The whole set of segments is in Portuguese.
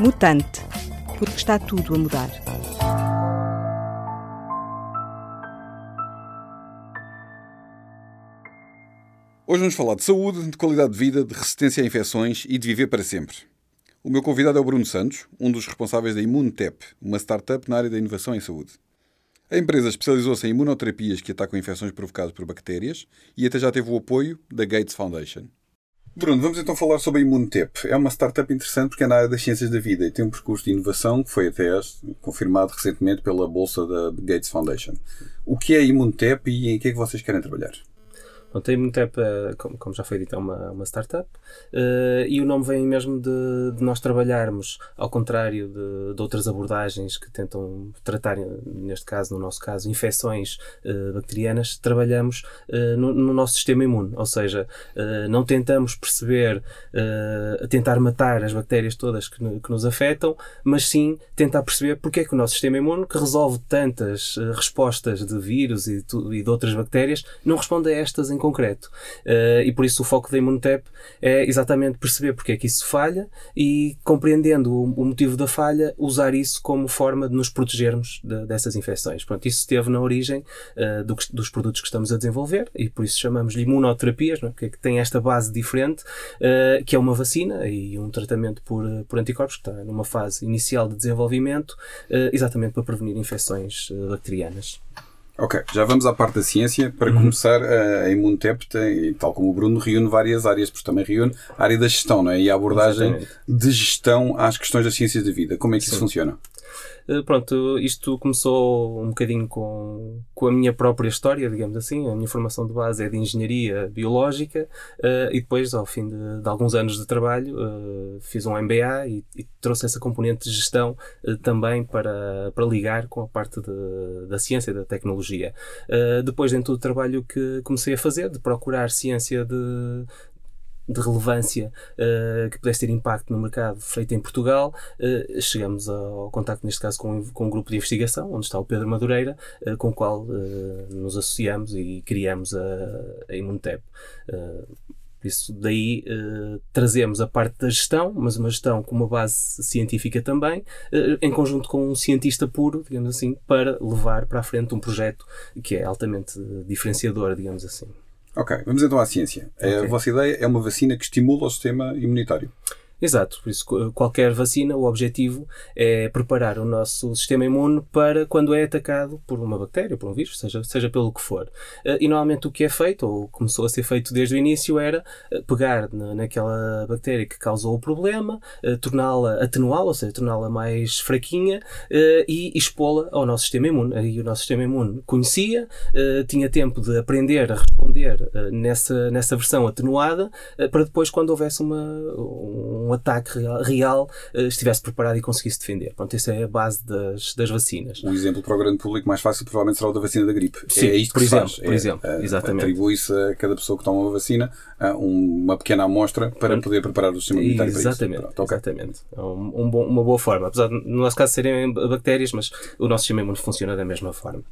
Mutante, porque está tudo a mudar. Hoje vamos falar de saúde, de qualidade de vida, de resistência a infecções e de viver para sempre. O meu convidado é o Bruno Santos, um dos responsáveis da Immunotep, uma startup na área da inovação em saúde. A empresa especializou-se em imunoterapias que atacam infecções provocadas por bactérias e até já teve o apoio da Gates Foundation. Bruno, vamos então falar sobre a Immunotep. É uma startup interessante porque é na área das ciências da vida e tem um percurso de inovação que foi até confirmado recentemente pela bolsa da Gates Foundation. O que é a Immunotep e em que é que vocês querem trabalhar? Pronto, a Immunotep, como, como já foi dito, é uma, uma startup uh, e o nome vem mesmo de, de nós trabalharmos, ao contrário de, de, outras abordagens que tentam tratar, neste caso, no nosso caso, infecções uh, bacterianas, trabalhamos uh, no, no, nosso sistema imune, ou seja, não tentamos perceber, tentar matar as bactérias todas que, que, nos afetam, mas sim tentar perceber porque é que o nosso sistema imune, que resolve tantas respostas de vírus e, e de outras bactérias, não responde a estas em concreto. Uh, e por isso o foco da Immunotep é exatamente perceber porque é que isso falha e, compreendendo o, o motivo da falha, usar isso como forma de nos protegermos de, dessas infecções. Pronto, isso esteve na origem uh, do, dos produtos que estamos a desenvolver e por isso chamamos-lhe imunoterapias, não é? porque é que tem esta base diferente, uh, que é uma vacina e um tratamento por, por anticorpos, que está numa fase inicial de desenvolvimento, exatamente para prevenir infecções bacterianas. Ok, já vamos à parte da ciência. Para uhum. começar, a Imunotep tem, tal como o Bruno, reúne várias áreas, porque também reúne a área da gestão, não é? E a abordagem Exatamente. de gestão às questões das ciências da vida. Como é que Sim. isso funciona? Eh, pronto, isto começou um bocadinho com, com a minha própria história, digamos assim. A minha formação de base é de engenharia biológica uh, e depois, ao fim de, de alguns anos de trabalho, uh, fiz um MBA e, e, trouxe essa componente de gestão uh, também para, para ligar com a parte de, da ciência e da tecnologia. depois, dentro do trabalho que comecei a fazer, de procurar ciência de, de relevância uh, que pudesse ter impacto no mercado feito em Portugal, uh, chegamos ao contacto, neste caso, com, com um grupo de investigação, onde está o Pedro Madureira, uh, com o qual nos associamos e criamos a, a Imunotep. Por isso, daí trazemos a parte da gestão, mas uma gestão com uma base científica também, em conjunto com um cientista puro, digamos assim, para levar para a frente um projeto que é altamente diferenciador, digamos assim. Ok, vamos então à ciência. Okay. A vossa ideia é uma vacina que estimula o sistema imunitário. Exato, por isso qualquer vacina, o objetivo é preparar o nosso sistema imune para quando é atacado por uma bactéria, por um vírus, seja, seja pelo que for. Eh, e normalmente o que é feito, ou começou a ser feito desde o início, era eh, pegar naquela bactéria que causou o problema, eh, torná-la, atenuá-la, ou seja, torná-la mais fraquinha e expô-la ao nosso sistema imune. Aí o nosso sistema imune conhecia, tinha tempo de aprender a responder nessa, nessa versão atenuada, para depois, quando houvesse uma, um ataque real, real uh, estivesse preparado e conseguisse defender. Pronto, essa é a base das, das vacinas. Um exemplo para o grande público mais fácil provavelmente será o da vacina da gripe. Sim, é isto por que exemplo, faz. Por é, exemplo, é, exatamente. Atribui-se a cada pessoa que toma uma vacina uma pequena amostra para poder preparar o sistema imunitário exatamente, para isso. Pronto, exatamente. É um, um bom, uma boa forma. Apesar de, no nosso caso, serem bactérias, mas o nosso sistema imune funciona da mesma forma.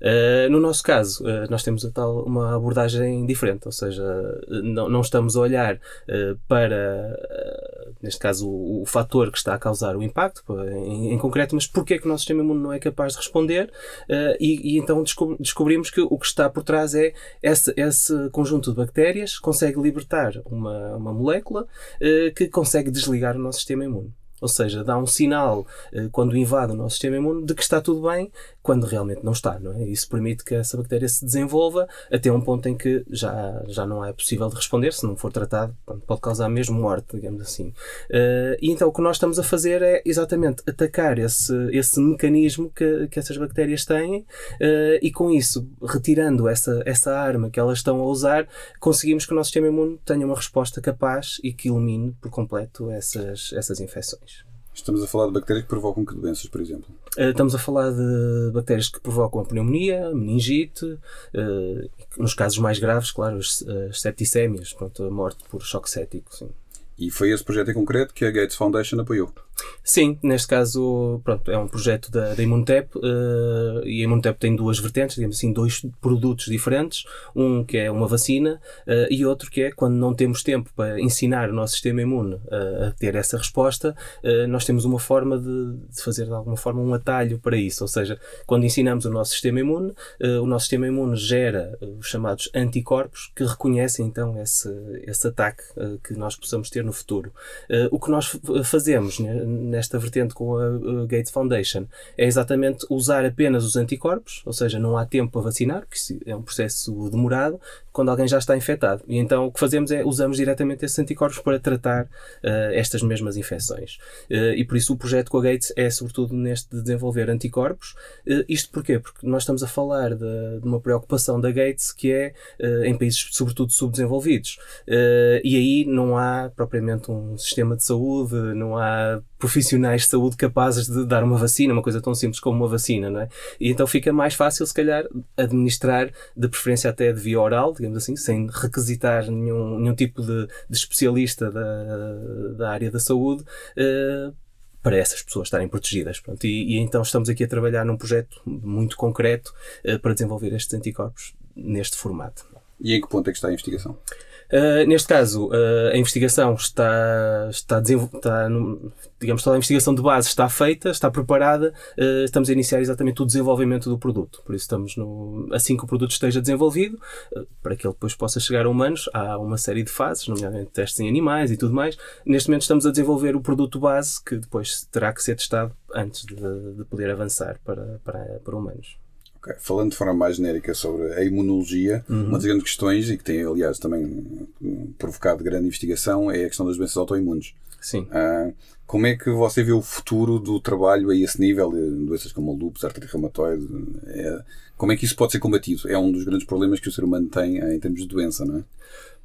Uh, no nosso caso, uh, nós temos a tal, uma abordagem diferente, ou seja, não, não estamos a olhar uh, para, neste caso, o, o, fator que está a causar o impacto, em, em, concreto, mas porque é que o nosso sistema imune não é capaz de responder e, e, então descobrimos que o que está por trás é esse, esse conjunto de bactérias consegue libertar uma, uma molécula que consegue desligar o nosso sistema imune. Ou seja, dá um sinal eh, quando invade o nosso sistema imune de que está tudo bem, quando realmente não está, não é? Isso permite que essa bactéria se desenvolva até um ponto em que já, já não é possível de responder, se não for tratado, pode causar mesmo morte, digamos assim. Uh, e então o que nós estamos a fazer é exatamente atacar esse, esse mecanismo que, que essas bactérias têm uh, e com isso, retirando essa, essa arma que elas estão a usar, conseguimos que o nosso sistema imune tenha uma resposta capaz e que elimine por completo essas, essas infecções. Estamos a falar de bactérias que provocam que doenças, por exemplo? Eh, estamos a falar de bactérias que provocam a pneumonia, meningite, eh, nos casos mais graves, claro, as, septicémias, pronto, a morte por choque cético. Sim. E foi esse projeto em concreto que a Gates Foundation apoiou? Sim, neste caso, pronto, é um projeto da, da Imunotep uh, e a Imunotep tem duas vertentes, digamos assim, dois produtos diferentes. Um que é uma vacina uh, e outro que é quando não temos tempo para ensinar o nosso sistema imune uh, a ter essa resposta, nós temos uma forma de, de, fazer de alguma forma um atalho para isso. Ou seja, quando ensinamos o nosso sistema imune, o nosso sistema imune gera os chamados anticorpos que reconhecem então esse, esse ataque que nós possamos ter no futuro. o que nós fazemos né, nesta vertente com a, Gates Foundation é exatamente usar apenas os anticorpos, ou seja, não há tempo para vacinar, porque é um processo demorado, quando alguém já está infectado. E então o que fazemos é usamos diretamente esses anticorpos para tratar uh, estas mesmas infecções. Uh, e por isso o projeto com a Gates é sobretudo neste de desenvolver anticorpos. Uh, isto porquê? Porque nós estamos a falar de, de uma preocupação da Gates que é em países sobretudo subdesenvolvidos. e aí não há propriamente um sistema de saúde, não há profissionais de saúde capazes de dar uma vacina, uma coisa tão simples como uma vacina, não é? E então fica mais fácil, se calhar, administrar, de preferência até de via oral, digamos assim, sem requisitar nenhum, nenhum tipo de, de especialista da, da área da saúde. Uh, para essas pessoas estarem protegidas. Pronto. E, e, então estamos aqui a trabalhar num projeto muito concreto uh, para desenvolver estes anticorpos neste formato. E em que ponto é que está a investigação? Uh, neste caso, uh, a investigação está, está, está no, digamos, toda a investigação de base está feita, está preparada, uh, estamos a iniciar exatamente o desenvolvimento do produto. Por isso estamos no, assim que o produto esteja desenvolvido, para que ele depois possa chegar a humanos, há uma série de fases, nomeadamente testes em animais e tudo mais. Neste momento estamos a desenvolver o produto base que depois terá que ser testado antes de, de poder avançar para, para, para humanos. Okay. Falando de forma mais genérica sobre a imunologia, uhum. uma das grandes questões, e que tem, aliás, também provocado grande investigação, é a questão das doenças autoimunes. Sim. Uh, como é que você vê o futuro do trabalho a esse nível, de doenças como lúpus, artrite reumatoide? É, como é que isso pode ser combatido? É um dos grandes problemas que o ser humano tem em termos de doença, não é?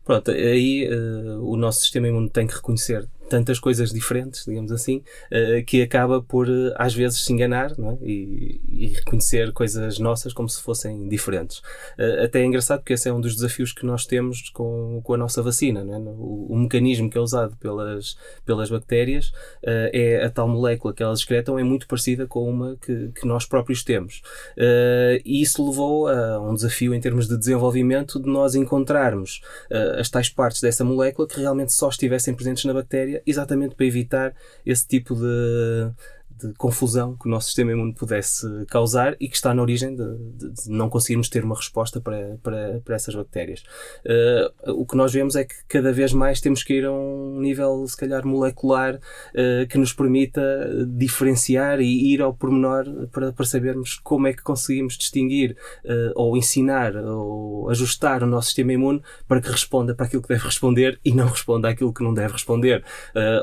Pronto, aí uh, o nosso sistema imune tem que reconhecer tantas coisas diferentes, digamos assim, uh, que acaba por uh, às vezes se enganar é? e, e, reconhecer coisas nossas como se fossem diferentes. Uh, até é engraçado porque esse é um dos desafios que nós temos com, com a nossa vacina. É? O, o, mecanismo que é usado pelas, pelas bactérias é a tal molécula que elas excretam é muito parecida com uma que, que nós próprios temos. e isso levou a um desafio em termos de desenvolvimento de nós encontrarmos as tais partes dessa molécula que realmente só estivessem presentes na bactéria exatamente para evitar esse tipo de, de confusão que o nosso sistema imune pudesse causar e que está na origem de, de, de não conseguirmos ter uma resposta para, para, para essas bactérias. Uh, o que nós vemos é que cada vez mais temos que ir a um nível, se calhar, molecular uh, que nos permita diferenciar e ir ao pormenor para, para sabermos como é que conseguimos distinguir uh, ou ensinar ou ajustar o nosso sistema imune para que responda para aquilo que deve responder e não responda àquilo que não deve responder.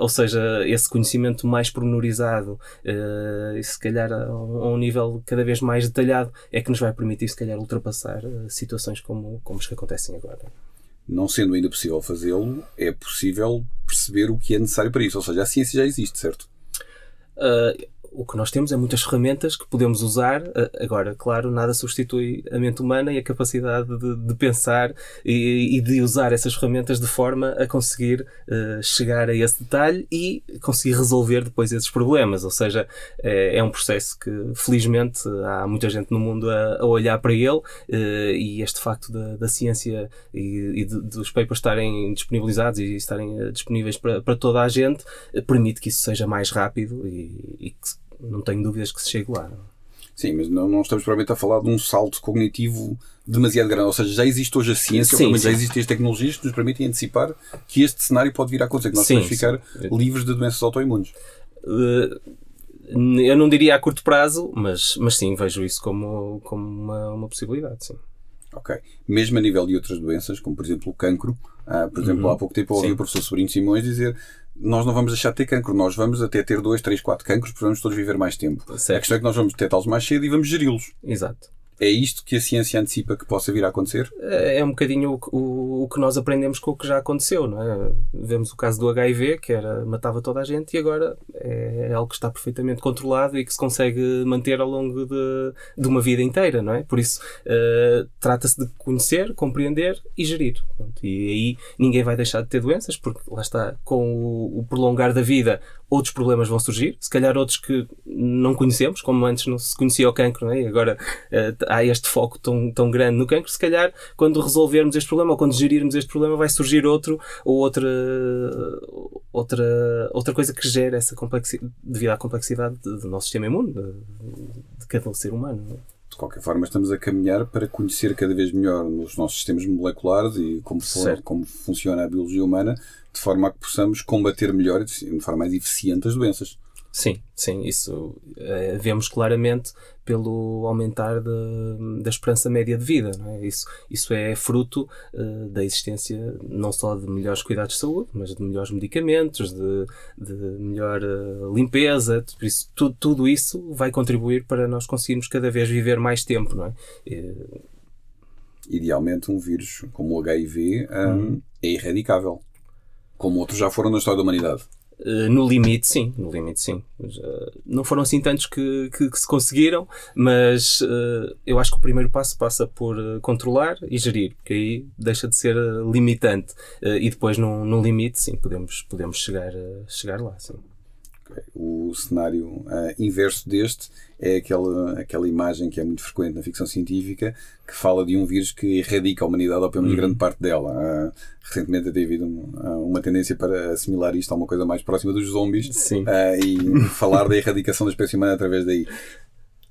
ou seja, esse conhecimento mais pormenorizado uh, e se calhar a, a, um nível cada vez mais detalhado é que nos vai permitir se calhar ultrapassar uh, situações como, como as que acontecem agora. Não sendo ainda possível fazê-lo, é possível perceber o que é necessário para isso. Ou seja, a ciência já existe, certo? Uh, o que nós temos é muitas ferramentas que podemos usar. Agora, claro, nada substitui a mente humana e a capacidade de, de pensar e, e, de usar essas ferramentas de forma a conseguir uh, chegar a esse detalhe e conseguir resolver depois esses problemas. Ou seja, é, é um processo que, felizmente, há muita gente no mundo a, a olhar para ele uh, e este facto da, da ciência e, e de, dos papers estarem disponibilizados e estarem uh, disponíveis para, para toda a gente permite que isso seja mais rápido e, e que não tenho dúvidas que se chegue lá. Sim, mas não, não estamos provavelmente a falar de um salto cognitivo demasiado grande. Ou seja, já existe hoje a ciência, sim, já existem as tecnologias que nos permitem antecipar que este cenário pode vir a acontecer, que nós podemos ficar livres de doenças autoimunes. Uh, eu não diria a curto prazo, mas, mas sim, vejo isso como, como uma, uma possibilidade, sim. Ok. Mesmo a nível de outras doenças, como por exemplo o cancro, uh, por exemplo, uhum. há pouco tempo ouvi o professor Sobrinho Simões dizer nós não vamos deixar de ter cancro, nós vamos até ter 2, 3, 4 cancros, porque vamos todos viver mais tempo. Certo. A questão é que nós vamos detectá-los mais cedo e vamos geri-los. Exato. É isto que a ciência antecipa que possa vir a acontecer? É um bocadinho o, o, o que nós aprendemos com o que já aconteceu, não é? Vemos o caso do HIV, que era, matava toda a gente, e agora é, é algo que está perfeitamente controlado e que se consegue manter ao longo de, de uma vida inteira, não é? Por isso, uh, trata-se de conhecer, compreender e gerir. Pronto, e aí ninguém vai deixar de ter doenças, porque lá está, com o, o prolongar da vida, outros problemas vão surgir, se calhar outros que não conhecemos, como antes não se conhecia o cancro, não é? e agora uh, há este foco tão, tão grande no cancro, se calhar quando resolvermos este problema ou quando gerirmos este problema vai surgir outro ou outra, outra, outra coisa que gera essa complexidade, devido à complexidade do nosso sistema imune, de, de cada ser humano. É? de qualquer forma, estamos a caminhar para conhecer cada vez melhor os nossos sistemas moleculares e como, for, como funciona a biologia humana, de forma a que possamos combater melhor e de forma mais eficiente as doenças. Sim, sim, isso é, vemos claramente pelo aumentar de, da esperança média de vida. É? Isso, isso é fruto uh, da existência não só de melhores cuidados de saúde, mas de melhores medicamentos, de, de melhor uh, limpeza. Por isso, tudo, tudo isso vai contribuir para nós conseguirmos cada vez viver mais tempo. Não é? E, Idealmente, um vírus como o HIV um, uhum. é erradicável, como outros já foram na história da humanidade. Eh, no limite, sim. No limite, sim. Uh, não foram assim tantos que, que, que se conseguiram, mas uh, eu acho que o primeiro passo passa por controlar e gerir, porque aí deixa de ser limitante. e depois, no, no limite, sim, podemos, podemos chegar, chegar lá. Sim. O cenário uh, inverso deste é aquela, aquela imagem que é muito frequente na ficção científica que fala de um vírus que erradica a humanidade, ou pelo menos uhum. grande parte dela. Uh, recentemente tem havido uma, uma tendência para assimilar isto a uma coisa mais próxima dos zombies uh, e falar da erradicação da espécie humana através daí.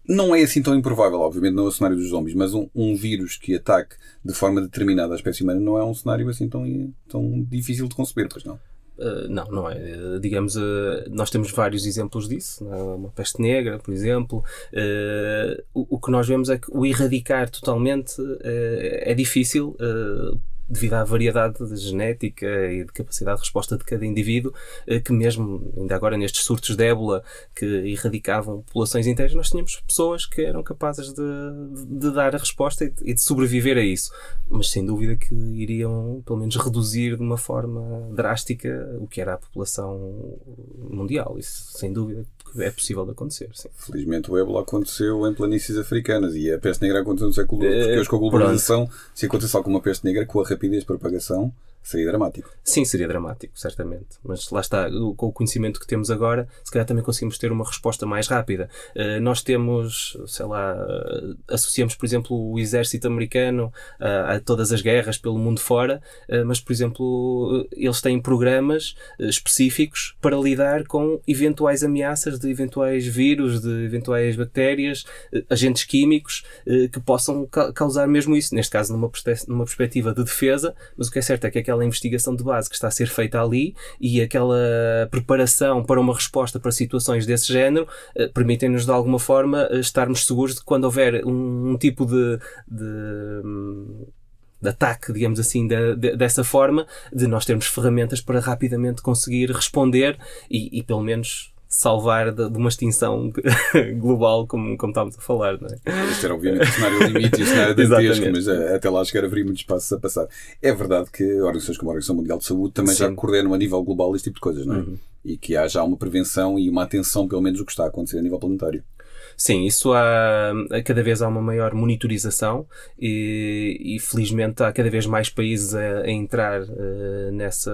Não é assim tão improvável, obviamente, não é o cenário dos zombies, mas um, um, vírus que ataque de forma determinada a espécie humana não é um cenário assim tão, tão difícil de conceber, pois não? Uh, não, não é. Uh, digamos, uh, nós temos vários exemplos disso. É? Uma peste negra, por exemplo. O, o, que nós vemos é que o erradicar totalmente é difícil devido à variedade de genética e de capacidade de resposta de cada indivíduo, eh, que mesmo ainda agora nestes surtos de ébola que erradicavam populações inteiras, nós tínhamos pessoas que eram capazes de, de dar a resposta e de, e de, sobreviver a isso. Mas sem dúvida que iriam, pelo menos, reduzir de uma forma drástica o que era a população mundial. Isso, sem dúvida, é possível de acontecer. Sim. Felizmente o ébola aconteceu em planícies africanas e a peste negra aconteceu no século XII, porque hoje com a globalização, se acontecesse alguma peste negra, com a rapidez de propagação, Seria dramático. Sim, seria dramático, certamente. Mas lá está, com o conhecimento que temos agora, se calhar também conseguimos ter uma resposta mais rápida. Uh, nós temos, sei lá, uh, associamos, por exemplo, o exército americano uh, a todas as guerras pelo mundo fora, mas, por exemplo, eles têm programas específicos para lidar com eventuais ameaças de eventuais vírus, de eventuais bactérias, agentes químicos que possam ca causar mesmo isso. Neste caso, numa, numa perspectiva de defesa, mas o que é certo é que aquela investigação de base que está a ser feita ali e aquela preparação para uma resposta para situações desse género eh, permitem-nos de alguma forma eh, estarmos seguros de que quando houver um, um tipo de, de de ataque, digamos assim, de, de, dessa forma, de nós termos ferramentas para rapidamente conseguir responder e, e pelo menos salvar de, de, uma extinção global, como, como estávamos a falar. Não é? Este era obviamente o cenário limite e o cenário dantesco, mas uh, até lá chegar haveria muito espaço a passar. É verdade que organizações como a Organização Mundial de Saúde também Sim. já coordenam a nível global este tipo de coisas, não é? Uhum. E que há já uma prevenção e uma atenção, pelo menos, do que está a acontecer a nível planetário. Sim, isso há, cada vez há uma maior monitorização e, e felizmente há cada vez mais países a, a entrar uh, nessa,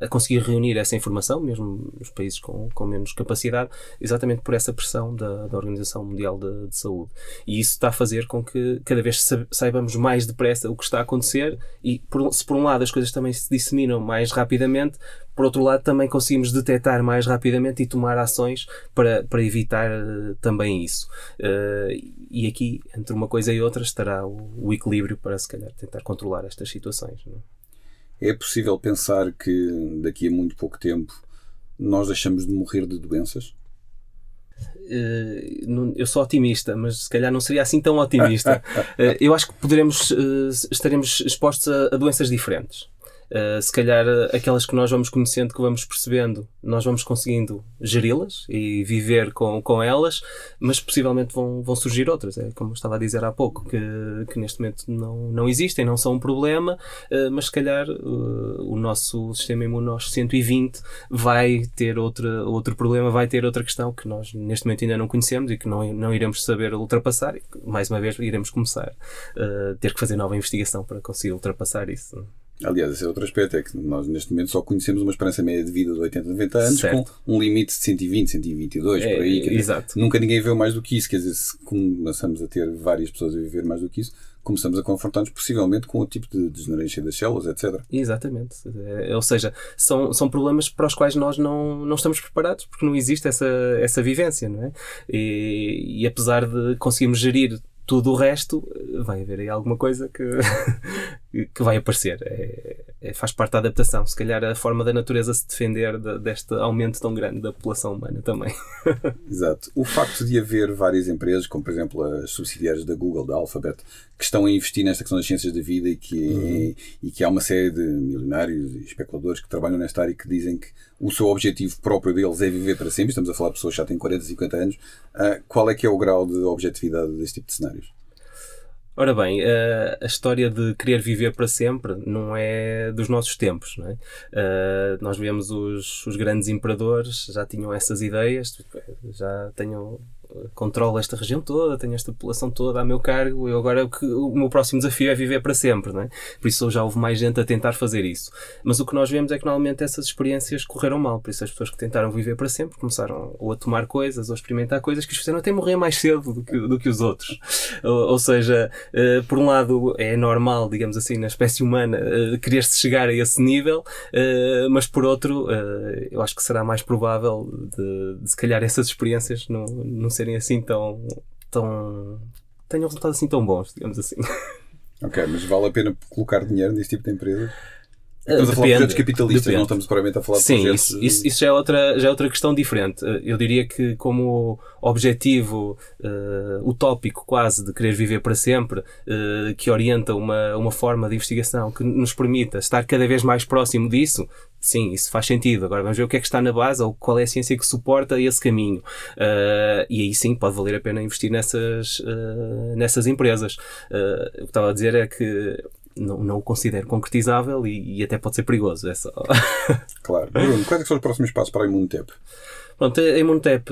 a conseguir reunir essa informação, mesmo os países com, com menos capacidade, exatamente por essa pressão da, da Organização Mundial de, de, Saúde. E isso está a fazer com que cada vez saibamos mais depressa o que está a acontecer e por, se por um lado as coisas também se disseminam mais rapidamente, por outro lado, também conseguimos detectar mais rapidamente e tomar ações para, para evitar uh, também isso. Uh, e aqui, entre uma coisa e outra, estará o, o, equilíbrio para, se calhar, tentar controlar estas situações. É? é possível pensar que daqui a muito pouco tempo nós deixamos de morrer de doenças? Uh, eu sou otimista, mas se calhar não seria assim tão otimista. eu acho que poderemos, estaremos expostos a, doenças diferentes. Uh, se calhar aquelas que nós vamos conhecendo, que vamos percebendo, nós vamos conseguindo geri-las e viver com, com elas, mas possivelmente vão, vão surgir outras. É como eu estava a dizer há pouco, que, que neste momento não, não existem, não são um problema, uh, mas se calhar uh, o nosso sistema aos 120 vai ter outra, outro problema, vai ter outra questão que nós neste momento ainda não conhecemos e que não, não iremos saber ultrapassar. E, mais uma vez, iremos começar a ter que fazer nova investigação para conseguir ultrapassar isso. Aliás, esse é outro aspecto, é que nós neste momento só conhecemos uma esperança média de vida de 80, 90 anos certo. com um limite de 120, 122, é, por aí. Dizer, exato. Nunca ninguém vê mais do que isso, quer dizer, se começamos a ter várias pessoas a viver mais do que isso, começamos a confrontar-nos possivelmente com o tipo de degenerência das células, etc. Exatamente. É, ou seja, são, são problemas para os quais nós não, não estamos preparados, porque não existe essa, essa vivência, não é? E, e apesar de conseguirmos gerir tudo o resto vai haver aí alguma coisa que, que vai aparecer. É, é, faz parte da adaptação. Se calhar a forma da natureza se defender de, deste aumento tão grande da população humana também. Exato. O facto de haver várias empresas, como por exemplo as subsidiárias da Google, da Alphabet, que estão a investir nesta questão das ciências da vida e que, uhum. e que há uma série de milionários e especuladores que trabalham nesta área e que dizem que o seu objetivo próprio deles é viver para sempre. Estamos a falar de pessoas que já têm 40, 50 anos. Uh, qual é que é o grau de objetividade deste tipo de cenários? Ora bem, a história de querer viver para sempre não é dos nossos tempos. Não é? nós vemos os, os grandes imperadores, já tinham essas ideias, já tenham controlo esta região toda, tenho esta população toda a meu cargo, eu agora o, o meu próximo desafio é viver para sempre, não é? Por isso já houve mais gente a tentar fazer isso. Mas o que nós vemos é que normalmente essas experiências correram mal, por isso as pessoas que tentaram viver para sempre começaram ou a tomar coisas ou a experimentar coisas que os fizeram até morrer mais cedo do que, do que os outros. Ou, ou seja, uh, por um lado é normal, digamos assim, na espécie humana uh, querer-se chegar a esse nível, uh, mas por outro, eu acho que será mais provável de, de se calhar essas experiências não, não serem serem assim tão. tão tenham resultados assim tão bons, digamos assim. Ok, mas vale a pena colocar dinheiro nesse tipo de empresa? Estamos a falar de projetos capitalistas, depende. não estamos propriamente a falar de Sim, projetos... Sim, isso, isso, já, é outra, já é outra questão diferente. Eu diria que como objetivo uh, utópico quase de querer viver para sempre, uh, que orienta uma, uma forma de investigação que nos permita estar cada vez mais próximo disso, sim, isso faz sentido. Agora vamos ver o que é que está na base ou qual é a ciência que suporta esse caminho. Uh, e aí sim pode valer a pena investir nessas, nessas empresas. o que estava a dizer é que não, não o considero concretizável e, e, até pode ser perigoso. É só... claro. Bruno, quais é são os próximos passos para a Imunotep? Pronto, a Imunotep,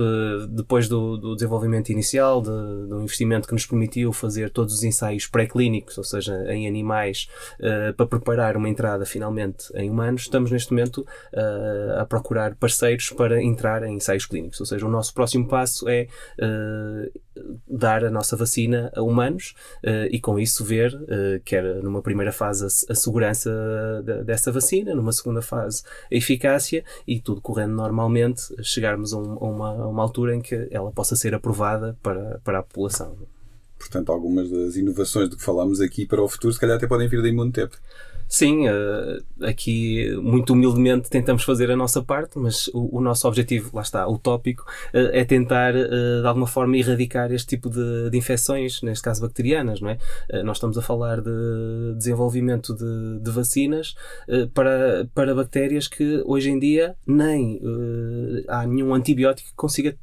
depois do, do desenvolvimento inicial, de, do investimento que nos permitiu fazer todos os ensaios pré-clínicos, ou seja, em animais, uh, para preparar uma entrada finalmente em humanos, estamos neste momento uh, a procurar parceiros para entrar em ensaios clínicos. Ou seja, o nosso próximo passo é uh, dar a nossa vacina a humanos e com isso ver, quer numa primeira fase, a, segurança dessa vacina, numa segunda fase, a eficácia e tudo correndo normalmente, chegarmos a, um, uma, a uma altura em que ela possa ser aprovada para, para a população. Portanto, algumas das inovações de que falámos aqui para o futuro, se calhar até podem vir da Imunotep. Sim, uh, aqui muito humildemente tentamos fazer a nossa parte, mas o, o nosso objetivo, lá está, utópico, uh, é tentar uh, de alguma forma erradicar este tipo de, de infecções, neste caso bacterianas, não é? nós estamos a falar de desenvolvimento de, de vacinas para, para bactérias que hoje em dia nem há nenhum antibiótico que consiga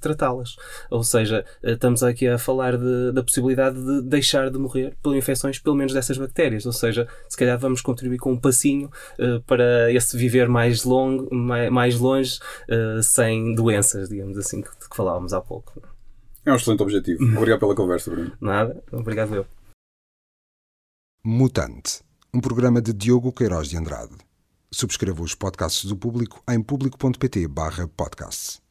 tratá-las. Ou seja, estamos aqui a falar de, da possibilidade de deixar de morrer por infecções, pelo menos dessas bactérias. Ou seja, se calhar vamos contribuir com um passinho uh, para esse viver mais, longo, mais, mais longe, uh, sem doenças, digamos assim, que, que falávamos há pouco. É um excelente objetivo. Obrigado pela conversa, Bruno. Nada, obrigado eu. Mutante, um programa de Diogo Queiroz de Andrade. Subscreva os podcasts do Público em público.pt/podcasts.